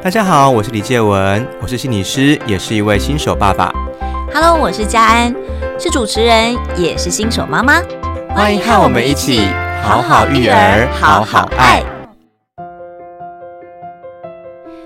大家好，我是李介文，我是心理师，也是一位新手爸爸。Hello，我是佳安，是主持人，也是新手妈妈。欢迎和我们一起好好育儿，好好爱。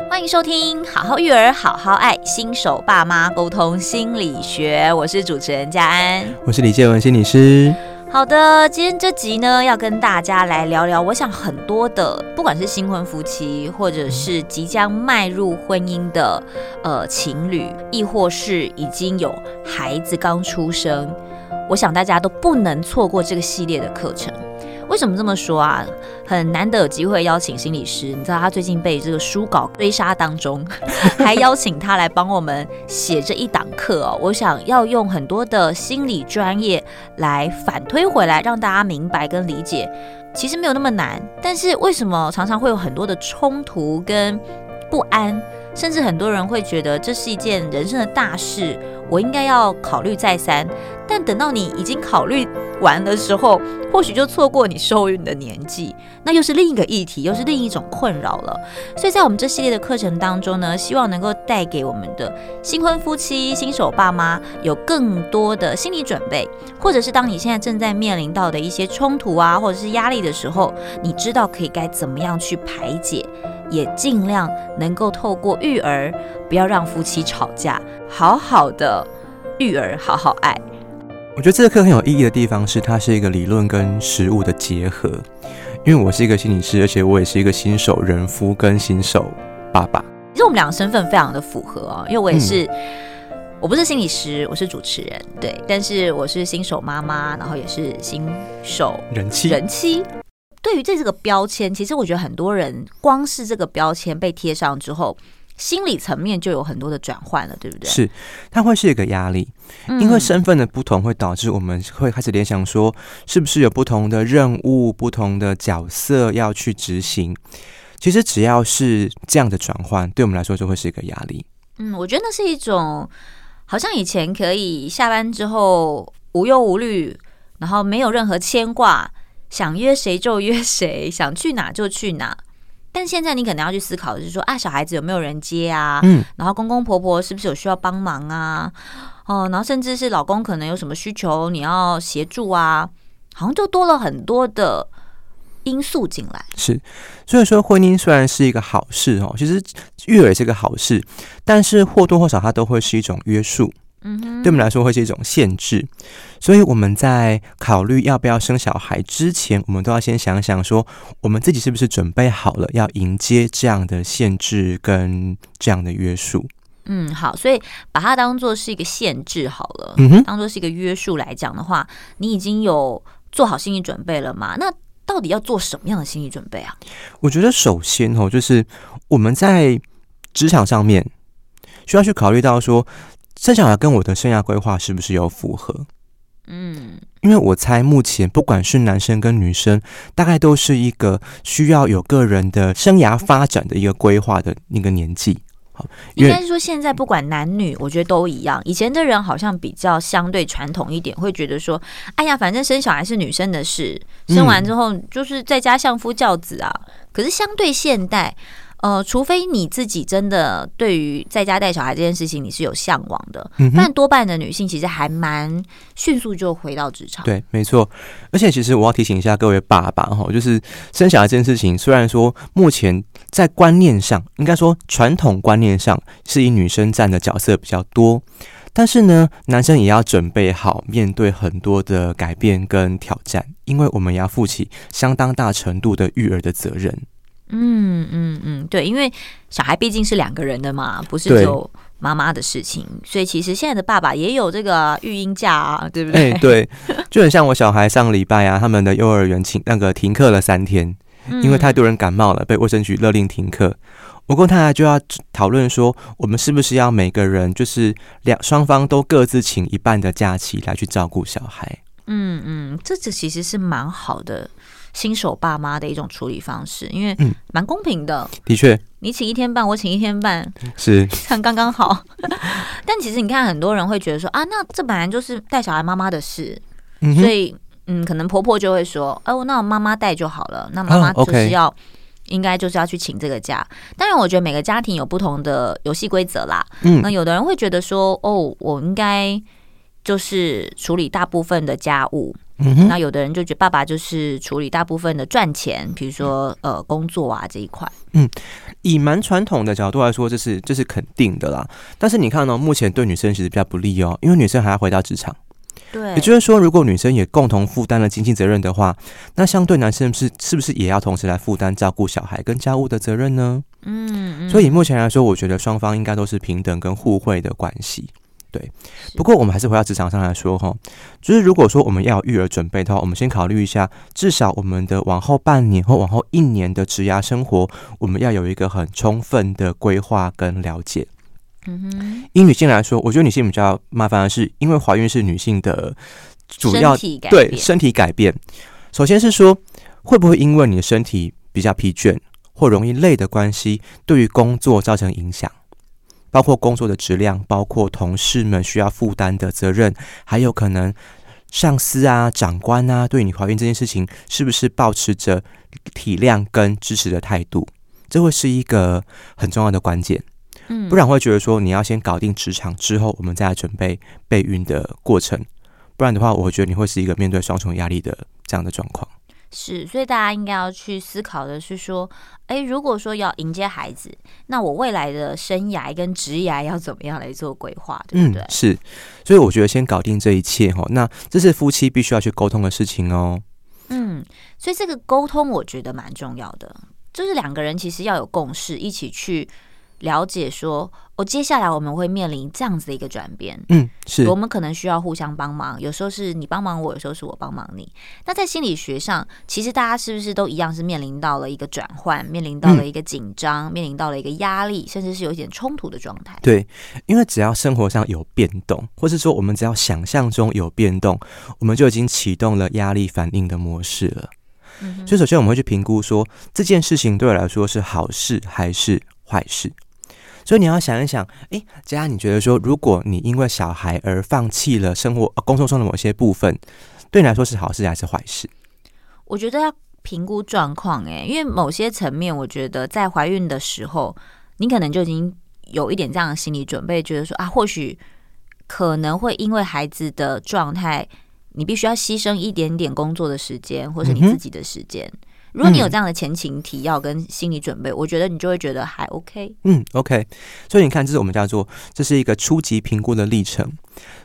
欢迎收听《好好育儿，好好爱》新手爸妈沟通心理学，我是主持人佳安，我是李介文心理师。好的，今天这集呢，要跟大家来聊聊。我想很多的，不管是新婚夫妻，或者是即将迈入婚姻的呃情侣，亦或是已经有孩子刚出生，我想大家都不能错过这个系列的课程。为什么这么说啊？很难得有机会邀请心理师，你知道他最近被这个书稿追杀当中，还邀请他来帮我们写这一档课哦。我想要用很多的心理专业来反推回来，让大家明白跟理解，其实没有那么难。但是为什么常常会有很多的冲突跟不安，甚至很多人会觉得这是一件人生的大事，我应该要考虑再三。但等到你已经考虑完的时候，或许就错过你受孕的年纪，那又是另一个议题，又是另一种困扰了。所以在我们这系列的课程当中呢，希望能够带给我们的新婚夫妻、新手爸妈有更多的心理准备，或者是当你现在正在面临到的一些冲突啊，或者是压力的时候，你知道可以该怎么样去排解，也尽量能够透过育儿，不要让夫妻吵架，好好的育儿，好好爱。我觉得这个课很有意义的地方是，它是一个理论跟实物的结合。因为我是一个心理师，而且我也是一个新手人夫跟新手爸爸。其实我们两个身份非常的符合哦，因为我也是，嗯、我不是心理师，我是主持人，对，但是我是新手妈妈，然后也是新手人妻。人妻。对于这这个标签，其实我觉得很多人光是这个标签被贴上之后。心理层面就有很多的转换了，对不对？是，它会是一个压力，因为身份的不同会导致我们会开始联想说，是不是有不同的任务、不同的角色要去执行？其实只要是这样的转换，对我们来说就会是一个压力。嗯，我觉得那是一种，好像以前可以下班之后无忧无虑，然后没有任何牵挂，想约谁就约谁，想去哪就去哪。但现在你可能要去思考的是说啊，小孩子有没有人接啊？嗯，然后公公婆婆是不是有需要帮忙啊？哦，然后甚至是老公可能有什么需求你要协助啊？好像就多了很多的因素进来。是，所以说婚姻虽然是一个好事哦，其实育儿也是个好事，但是或多或少它都会是一种约束。嗯哼，对我们来说会是一种限制，所以我们在考虑要不要生小孩之前，我们都要先想想说，我们自己是不是准备好了要迎接这样的限制跟这样的约束。嗯，好，所以把它当做是一个限制好了，嗯哼，当做是一个约束来讲的话，你已经有做好心理准备了吗？那到底要做什么样的心理准备啊？我觉得首先哦，就是我们在职场上面需要去考虑到说。生小孩跟我的生涯规划是不是有符合？嗯，因为我猜目前不管是男生跟女生，大概都是一个需要有个人的生涯发展的一个规划的那个年纪。好，应该是说现在不管男女，我觉得都一样。以前的人好像比较相对传统一点，会觉得说，哎呀，反正生小孩是女生的事，生完之后就是在家相夫教子啊。可是相对现代。呃，除非你自己真的对于在家带小孩这件事情你是有向往的，嗯，但多半的女性其实还蛮迅速就回到职场。对，没错。而且其实我要提醒一下各位爸爸哈，就是生小孩这件事情，虽然说目前在观念上，应该说传统观念上是以女生占的角色比较多，但是呢，男生也要准备好面对很多的改变跟挑战，因为我们也要负起相当大程度的育儿的责任。嗯嗯嗯，对，因为小孩毕竟是两个人的嘛，不是只有妈妈的事情，所以其实现在的爸爸也有这个育婴假啊，对不对？欸、对，就很像我小孩上礼拜啊，他们的幼儿园请那个停课了三天，因为太多人感冒了，被卫生局勒令停课。我跟太太就要讨论说，我们是不是要每个人就是两双方都各自请一半的假期来去照顾小孩？嗯嗯，这这其实是蛮好的。新手爸妈的一种处理方式，因为蛮公平的。嗯、的确，你请一天半，我请一天半，是这样刚刚好。但其实你看，很多人会觉得说啊，那这本来就是带小孩妈妈的事，嗯、所以嗯，可能婆婆就会说，哦，那我妈妈带就好了。那妈妈就是要应该就是要去请这个假。当然，我觉得每个家庭有不同的游戏规则啦。嗯，那有的人会觉得说，哦，我应该就是处理大部分的家务。嗯，那有的人就觉得爸爸就是处理大部分的赚钱，比如说呃工作啊这一块。嗯，以蛮传统的角度来说，这是这是肯定的啦。但是你看呢，目前对女生其实比较不利哦，因为女生还要回到职场。对，也就是说，如果女生也共同负担了经济责任的话，那相对男生是是不是也要同时来负担照顾小孩跟家务的责任呢？嗯，嗯，所以目前来说，我觉得双方应该都是平等跟互惠的关系。对，不过我们还是回到职场上来说哈，就是如果说我们要育儿准备的话，我们先考虑一下，至少我们的往后半年或往后一年的职涯生活，我们要有一个很充分的规划跟了解。嗯哼，以女性来说，我觉得女性比较麻烦的是，因为怀孕是女性的主要身对身体改变。首先是说，会不会因为你的身体比较疲倦或容易累的关系，对于工作造成影响？包括工作的质量，包括同事们需要负担的责任，还有可能上司啊、长官啊，对你怀孕这件事情，是不是保持着体谅跟支持的态度？这会是一个很重要的关键。嗯，不然会觉得说你要先搞定职场之后，我们再来准备备孕的过程。不然的话，我觉得你会是一个面对双重压力的这样的状况。是，所以大家应该要去思考的是说，诶，如果说要迎接孩子，那我未来的生涯跟职涯要怎么样来做规划，对不对？嗯，是，所以我觉得先搞定这一切哈，那这是夫妻必须要去沟通的事情哦。嗯，所以这个沟通我觉得蛮重要的，就是两个人其实要有共识，一起去。了解说，哦，接下来我们会面临这样子的一个转变，嗯，是我们可能需要互相帮忙，有时候是你帮忙我，有时候是我帮忙你。那在心理学上，其实大家是不是都一样，是面临到了一个转换，面临到了一个紧张，嗯、面临到了一个压力，甚至是有一点冲突的状态？对，因为只要生活上有变动，或是说我们只要想象中有变动，我们就已经启动了压力反应的模式了。所以首先我们会去评估说，这件事情对我来说是好事还是坏事。所以你要想一想，哎，佳佳，你觉得说，如果你因为小孩而放弃了生活、工作中的某些部分，对你来说是好事还是坏事？我觉得要评估状况，哎，因为某些层面，我觉得在怀孕的时候，你可能就已经有一点这样的心理准备，觉得说啊，或许可能会因为孩子的状态，你必须要牺牲一点点工作的时间，或是你自己的时间。嗯如果你有这样的前情提要跟心理准备，嗯、我觉得你就会觉得还 OK。嗯，OK。所以你看，这是我们叫做这是一个初级评估的历程。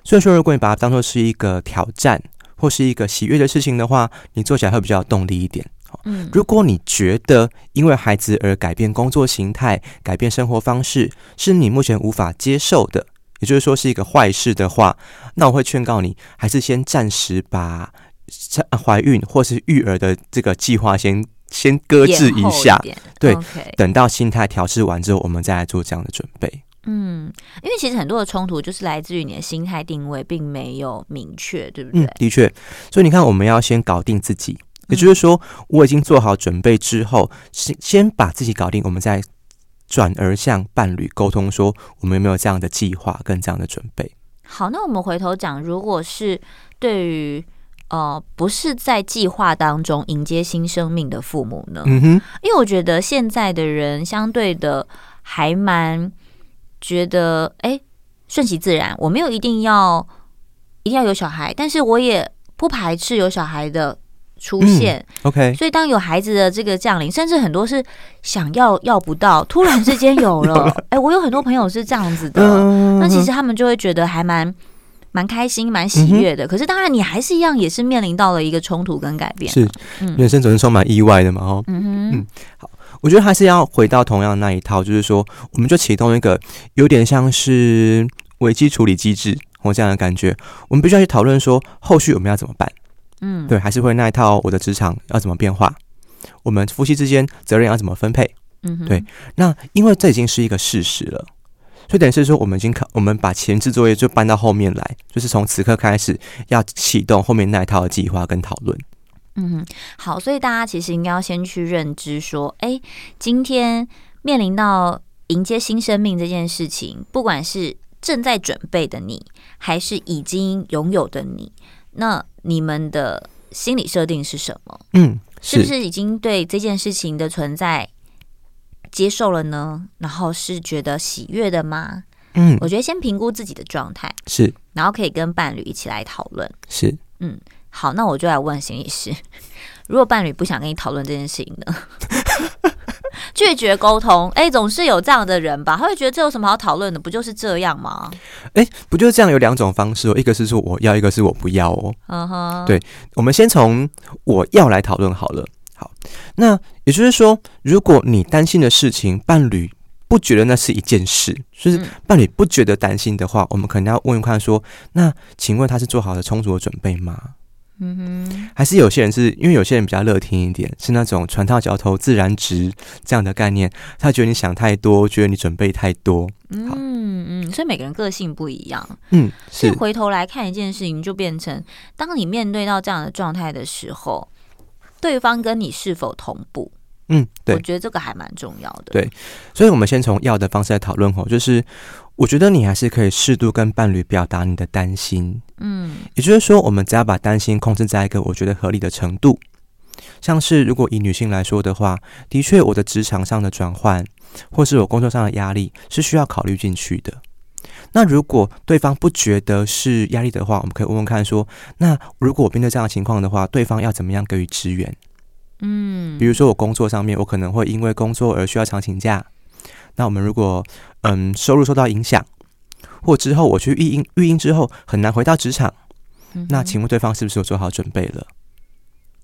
所以说，如果你把它当做是一个挑战或是一个喜悦的事情的话，你做起来会比较有动力一点。嗯，如果你觉得因为孩子而改变工作形态、改变生活方式是你目前无法接受的，也就是说是一个坏事的话，那我会劝告你，还是先暂时把。怀孕或是育儿的这个计划，先先搁置一下，一对，Okay. 等到心态调试完之后，我们再来做这样的准备。嗯，因为其实很多的冲突就是来自于你的心态定位并没有明确，对不对？嗯，的确。所以你看，我们要先搞定自己，也就是说，我已经做好准备之后，先先把自己搞定，我们再转而向伴侣沟通，说我们有没有这样的计划跟这样的准备。好，那我们回头讲，如果是对于。呃，不是在计划当中迎接新生命的父母呢？嗯哼，因为我觉得现在的人相对的还蛮觉得，哎，顺其自然，我没有一定要一定要有小孩，但是我也不排斥有小孩的出现。嗯、OK，所以当有孩子的这个降临，甚至很多是想要要不到，突然之间有了，哎，我有很多朋友是这样子的，嗯、那其实他们就会觉得还蛮。蛮开心，蛮喜悦的。嗯、可是当然，你还是一样，也是面临到了一个冲突跟改变。是，嗯、人生总是充满意外的嘛。哦，嗯哼嗯，好，我觉得还是要回到同样那一套，就是说，我们就启动一个有点像是危机处理机制或这样的感觉。我们必须要去讨论说，后续我们要怎么办？嗯，对，还是会那一套，我的职场要怎么变化？我们夫妻之间责任要怎么分配？嗯，对。那因为这已经是一个事实了。所以等于是说，我们已经看，我们把前置作业就搬到后面来，就是从此刻开始要启动后面那一套的计划跟讨论。嗯，好，所以大家其实应该要先去认知说，哎，今天面临到迎接新生命这件事情，不管是正在准备的你，还是已经拥有的你，那你们的心理设定是什么？嗯，是，是不是已经对这件事情的存在接受了呢？然后是觉得喜悦的吗？嗯，我觉得先评估自己的状态是，然后可以跟伴侣一起来讨论。是，嗯，好，那我就来问心理师，如果伴侣不想跟你讨论这件事情呢？拒绝沟通，哎、欸，总是有这样的人吧？他会觉得这有什么好讨论的？不就是这样吗？哎、欸，不就是这样？有两种方式哦，一个是说我要，一个是我不要哦。嗯哼，对，我们先从我要来讨论好了。好，那也就是说，如果你担心的事情，伴侣不觉得那是一件事，就是伴侣不觉得担心的话，嗯、我们可能要问问看说，那请问他是做好了充足的准备吗？嗯哼，还是有些人是因为有些人比较乐天一点，是那种船到桥头自然直这样的概念，他觉得你想太多，觉得你准备太多。嗯嗯，所以每个人个性不一样。嗯，是。回头来看一件事情，就变成当你面对到这样的状态的时候，对方跟你是否同步？嗯，对，我觉得这个还蛮重要的。对，所以我们先从要的方式来讨论哦，就是我觉得你还是可以适度跟伴侣表达你的担心。嗯，也就是说，我们只要把担心控制在一个我觉得合理的程度。像是如果以女性来说的话，的确我的职场上的转换，或是我工作上的压力是需要考虑进去的。那如果对方不觉得是压力的话，我们可以问问看说，那如果我面对这样的情况的话，对方要怎么样给予支援？嗯，比如说我工作上面，我可能会因为工作而需要长请假。那我们如果嗯收入受到影响，或之后我去育婴育婴之后很难回到职场，嗯、那请问对方是不是有做好准备了？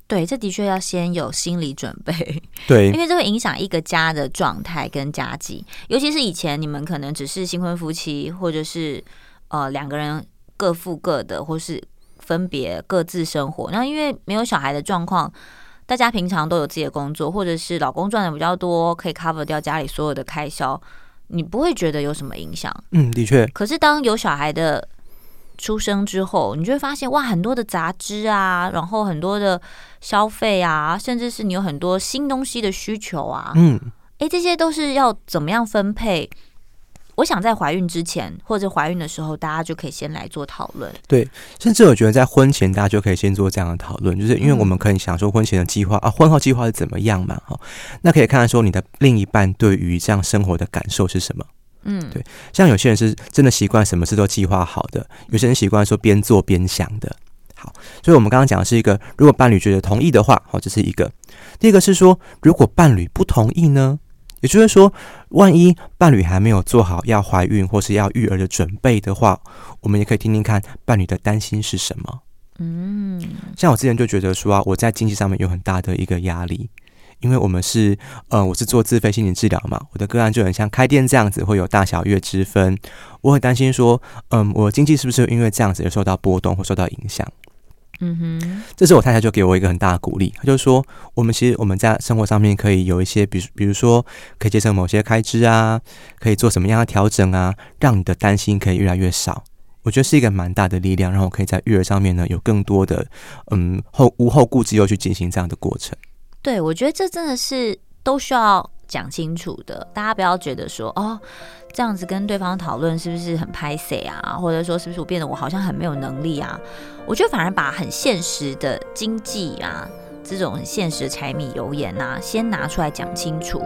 对，这的确要先有心理准备。对，因为这会影响一个家的状态跟家计，尤其是以前你们可能只是新婚夫妻，或者是呃两个人各付各的，或是分别各自生活。那因为没有小孩的状况。大家平常都有自己的工作，或者是老公赚的比较多，可以 cover 掉家里所有的开销，你不会觉得有什么影响。嗯，的确。可是当有小孩的出生之后，你就会发现哇，很多的杂志啊，然后很多的消费啊，甚至是你有很多新东西的需求啊。嗯，哎，这些都是要怎么样分配？我想在怀孕之前或者怀孕的时候，大家就可以先来做讨论。对，甚至我觉得在婚前大家就可以先做这样的讨论，就是因为我们可以想说婚前的计划啊，婚后计划是怎么样嘛？哈，那可以看看说你的另一半对于这样生活的感受是什么？嗯，对，像有些人是真的习惯什么事都计划好的，有些人习惯说边做边想的。好，所以我们刚刚讲的是一个，如果伴侣觉得同意的话，好，这是一个。第二个是说，如果伴侣不同意呢？也就是说，万一伴侣还没有做好要怀孕或是要育儿的准备的话，我们也可以听听看伴侣的担心是什么。嗯，像我之前就觉得说啊，我在经济上面有很大的一个压力，因为我们是呃，我是做自费心理治疗嘛，我的个案就很像开店这样子，会有大小月之分。我很担心说，嗯，我的经济是不是因为这样子而受到波动或受到影响？嗯哼，这时我太太就给我一个很大的鼓励，她就说：“我们其实我们在生活上面可以有一些，比如比如说可以节省某些开支啊，可以做什么样的调整啊，让你的担心可以越来越少。我觉得是一个蛮大的力量，让我可以在育儿上面呢有更多的嗯后无后顾之忧去进行这样的过程。对，我觉得这真的是都需要讲清楚的，大家不要觉得说哦。”这样子跟对方讨论是不是很拍谢啊？或者说是不是我变得我好像很没有能力啊？我觉得反而把很现实的经济啊，这种很现实的柴米油盐啊，先拿出来讲清楚，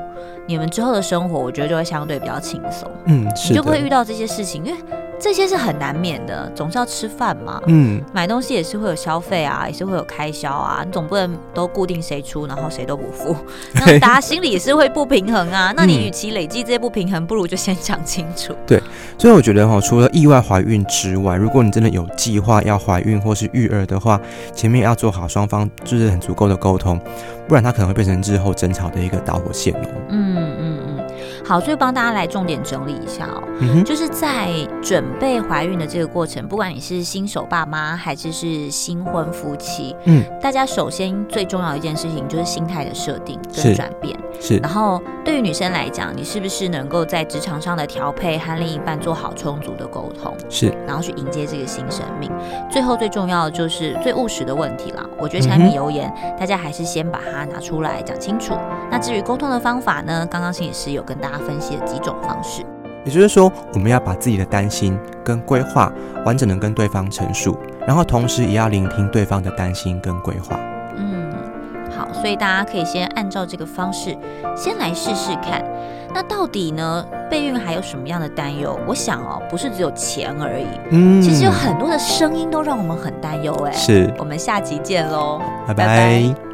你们之后的生活，我觉得就会相对比较轻松。嗯。你就不会遇到这些事情，因为。这些是很难免的，总是要吃饭嘛。嗯，买东西也是会有消费啊，也是会有开销啊。你总不能都固定谁出，然后谁都不付，那大家心里也是会不平衡啊。那你与其累积这些不平衡，不如就先讲清楚。对，所以我觉得哈，除了意外怀孕之外，如果你真的有计划要怀孕或是育儿的话，前面要做好双方就是很足够的沟通，不然它可能会变成日后争吵的一个导火线哦。嗯嗯嗯。好，所以帮大家来重点整理一下哦，嗯、就是在准备怀孕的这个过程，不管你是新手爸妈还是是新婚夫妻，嗯，大家首先最重要的一件事情就是心态的设定跟转变，是。然后对于女生来讲，你是不是能够在职场上的调配和另一半做好充足的沟通，是。然后去迎接这个新生命。最后最重要的就是最务实的问题啦，我觉得柴米油盐，嗯、大家还是先把它拿出来讲清楚。那至于沟通的方法呢，刚刚心理师有跟大家。分析了几种方式，也就是说，我们要把自己的担心跟规划完整的跟对方陈述，然后同时也要聆听对方的担心跟规划。好，所以大家可以先按照这个方式先来试试看。那到底呢，备孕还有什么样的担忧？我想哦，不是只有钱而已，嗯，其实有很多的声音都让我们很担忧。哎，是，我们下集见喽，拜拜。拜拜。